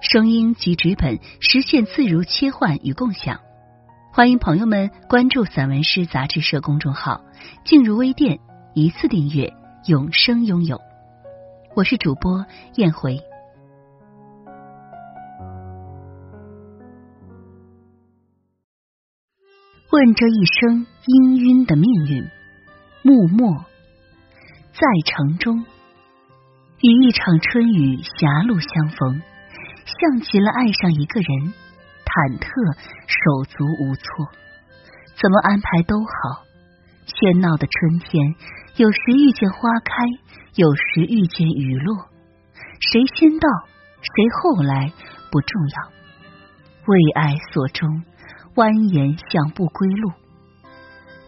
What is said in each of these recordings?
声音及纸本实现自如切换与共享，欢迎朋友们关注散文诗杂志社公众号，进入微店一次订阅，永生拥有。我是主播燕回。问这一生氤氲的命运，幕末在城中，与一场春雨狭路相逢。像极了爱上一个人，忐忑手足无措，怎么安排都好。喧闹的春天，有时遇见花开，有时遇见雨落。谁先到，谁后来不重要。为爱所终，蜿蜒向不归路。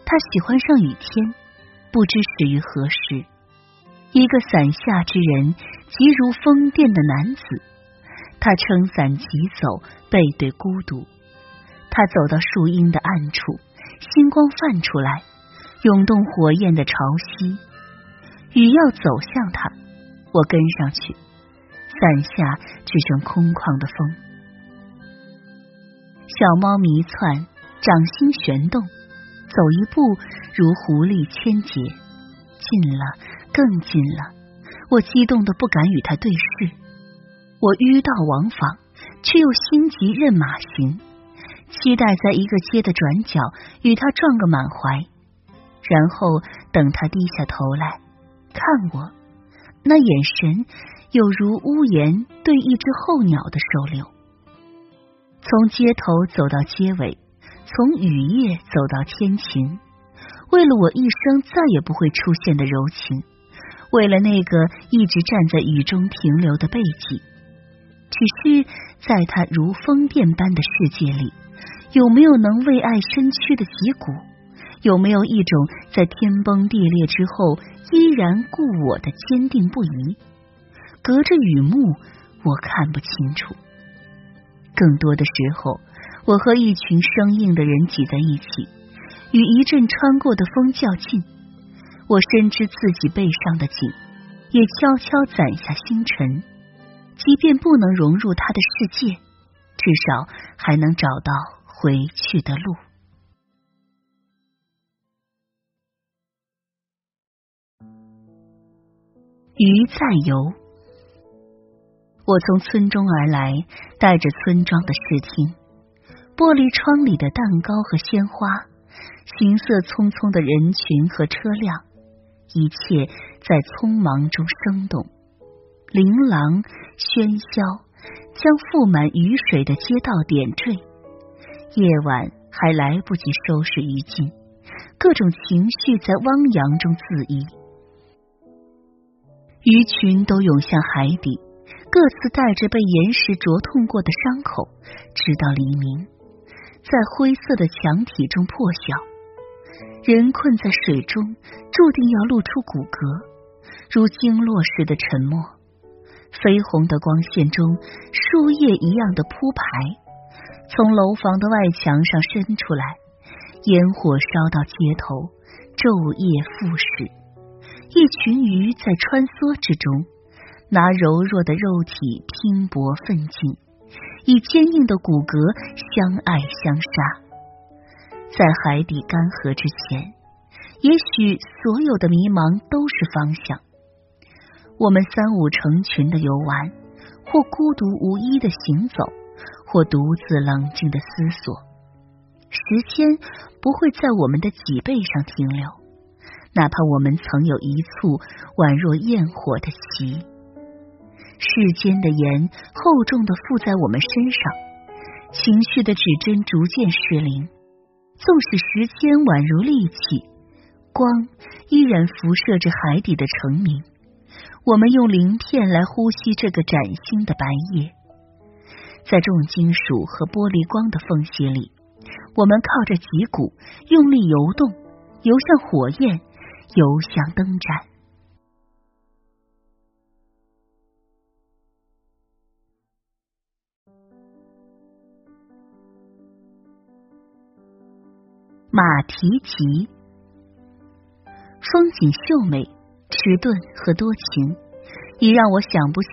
他喜欢上雨天，不知始于何时。一个伞下之人，急如风电的男子。他撑伞疾走，背对孤独。他走到树荫的暗处，星光泛出来，涌动火焰的潮汐。雨要走向他，我跟上去。伞下只剩空旷的风。小猫迷窜，掌心旋动，走一步如狐狸千劫。近了，更近了，我激动的不敢与他对视。我迂道往返，却又心急任马行，期待在一个街的转角与他撞个满怀，然后等他低下头来看我，那眼神有如屋檐对一只候鸟的收留。从街头走到街尾，从雨夜走到天晴，为了我一生再也不会出现的柔情，为了那个一直站在雨中停留的背脊。只是在他如风电般的世界里，有没有能为爱身躯的脊骨？有没有一种在天崩地裂之后依然故我的坚定不移？隔着雨幕，我看不清楚。更多的时候，我和一群生硬的人挤在一起，与一阵穿过的风较劲。我深知自己背上的景，也悄悄攒下星辰。即便不能融入他的世界，至少还能找到回去的路。鱼在游，我从村中而来，带着村庄的视听。玻璃窗里的蛋糕和鲜花，行色匆匆的人群和车辆，一切在匆忙中生动。琳琅喧嚣，将覆满雨水的街道点缀。夜晚还来不及收拾余烬，各种情绪在汪洋中恣意。鱼群都涌向海底，各自带着被岩石灼痛过的伤口，直到黎明，在灰色的墙体中破晓。人困在水中，注定要露出骨骼，如经落似的沉默。绯红的光线中，树叶一样的铺排，从楼房的外墙上伸出来，烟火烧到街头，昼夜复始。一群鱼在穿梭之中，拿柔弱的肉体拼搏奋进，以坚硬的骨骼相爱相杀。在海底干涸之前，也许所有的迷茫都是方向。我们三五成群的游玩，或孤独无依的行走，或独自冷静的思索。时间不会在我们的脊背上停留，哪怕我们曾有一簇宛若焰火的旗。世间的盐厚重的附在我们身上，情绪的指针逐渐失灵。纵使时间宛如利器，光依然辐射着海底的澄明。我们用鳞片来呼吸这个崭新的白夜，在重金属和玻璃光的缝隙里，我们靠着脊骨用力游动，游向火焰，游向灯盏。马蹄疾，风景秀美，迟钝和多情，已让我想不起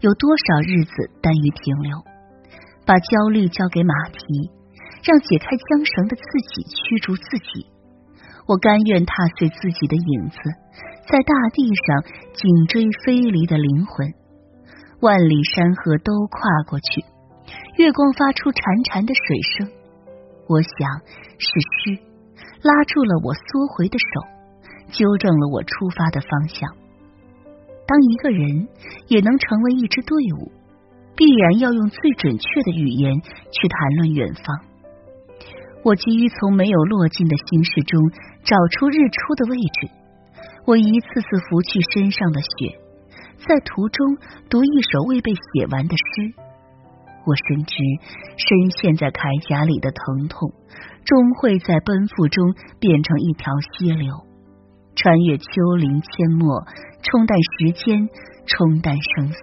有多少日子耽于停留。把焦虑交给马蹄，让解开缰绳的自己驱逐自己。我甘愿踏碎自己的影子，在大地上紧追飞离的灵魂。万里山河都跨过去，月光发出潺潺的水声。我想是诗。拉住了我缩回的手，纠正了我出发的方向。当一个人也能成为一支队伍，必然要用最准确的语言去谈论远方。我急于从没有落尽的心事中找出日出的位置，我一次次拂去身上的雪，在途中读一首未被写完的诗。我深知深陷在铠甲里的疼痛。终会在奔赴中变成一条溪流，穿越丘陵阡陌，冲淡时间，冲淡生死。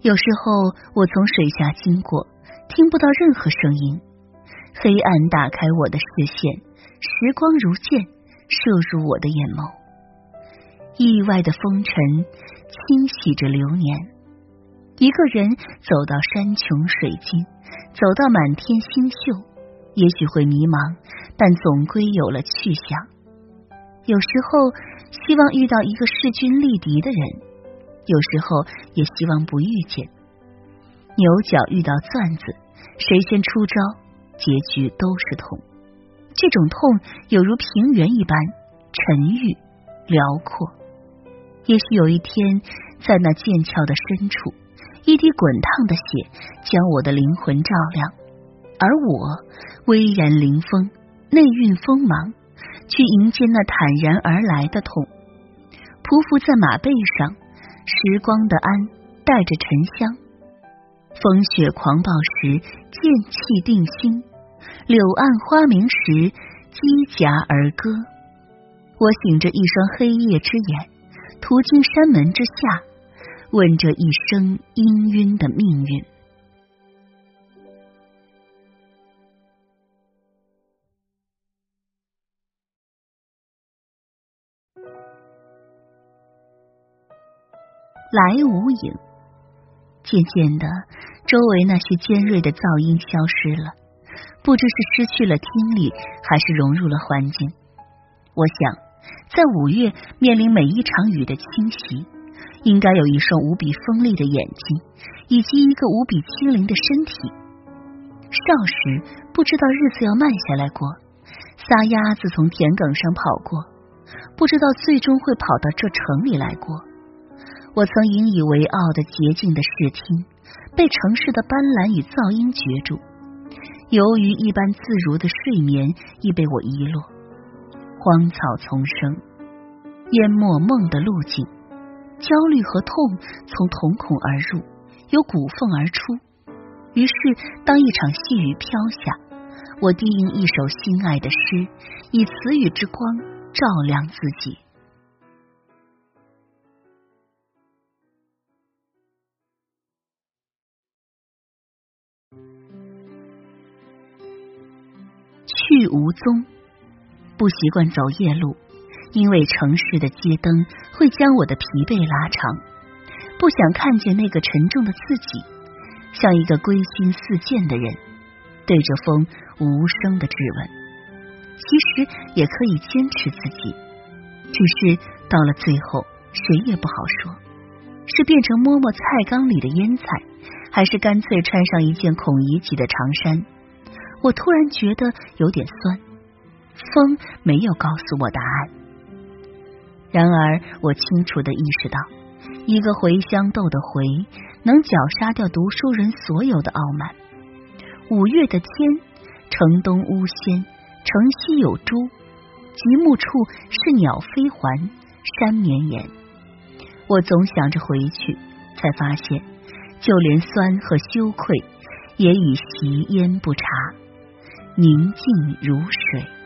有时候我从水下经过，听不到任何声音，黑暗打开我的视线，时光如箭射入我的眼眸。意外的风尘清洗着流年，一个人走到山穷水尽。走到满天星宿，也许会迷茫，但总归有了去向。有时候希望遇到一个势均力敌的人，有时候也希望不遇见。牛角遇到钻子，谁先出招，结局都是痛。这种痛有如平原一般沉郁辽阔。也许有一天，在那剑鞘的深处。一滴滚烫的血将我的灵魂照亮，而我巍然凌风，内蕴锋芒，去迎接那坦然而来的痛。匍匐在马背上，时光的鞍带着沉香。风雪狂暴时，剑气定心；柳暗花明时，击甲而歌。我醒着一双黑夜之眼，途经山门之下。问这一生氤氲的命运。来无影，渐渐的，周围那些尖锐的噪音消失了，不知是失去了听力，还是融入了环境。我想，在五月面临每一场雨的侵袭。应该有一双无比锋利的眼睛，以及一个无比轻灵的身体。少时不知道日子要慢下来过，撒丫子从田埂上跑过，不知道最终会跑到这城里来过。我曾引以为傲的洁净的视听，被城市的斑斓与噪音攫住，由于一般自如的睡眠已被我遗落。荒草丛生，淹没梦的路径。焦虑和痛从瞳孔而入，由骨缝而出。于是，当一场细雨飘下，我低吟一首心爱的诗，以词语之光照亮自己。去无踪，不习惯走夜路。因为城市的街灯会将我的疲惫拉长，不想看见那个沉重的自己，像一个归心似箭的人，对着风无声的质问。其实也可以坚持自己，只是到了最后，谁也不好说，是变成摸摸菜缸里的腌菜，还是干脆穿上一件孔乙己的长衫。我突然觉得有点酸，风没有告诉我答案。然而，我清楚的意识到，一个茴香豆的“茴”能绞杀掉读书人所有的傲慢。五月的天，城东乌仙，城西有珠，极目处是鸟飞环，山绵延。我总想着回去，才发现就连酸和羞愧，也已习焉不察，宁静如水。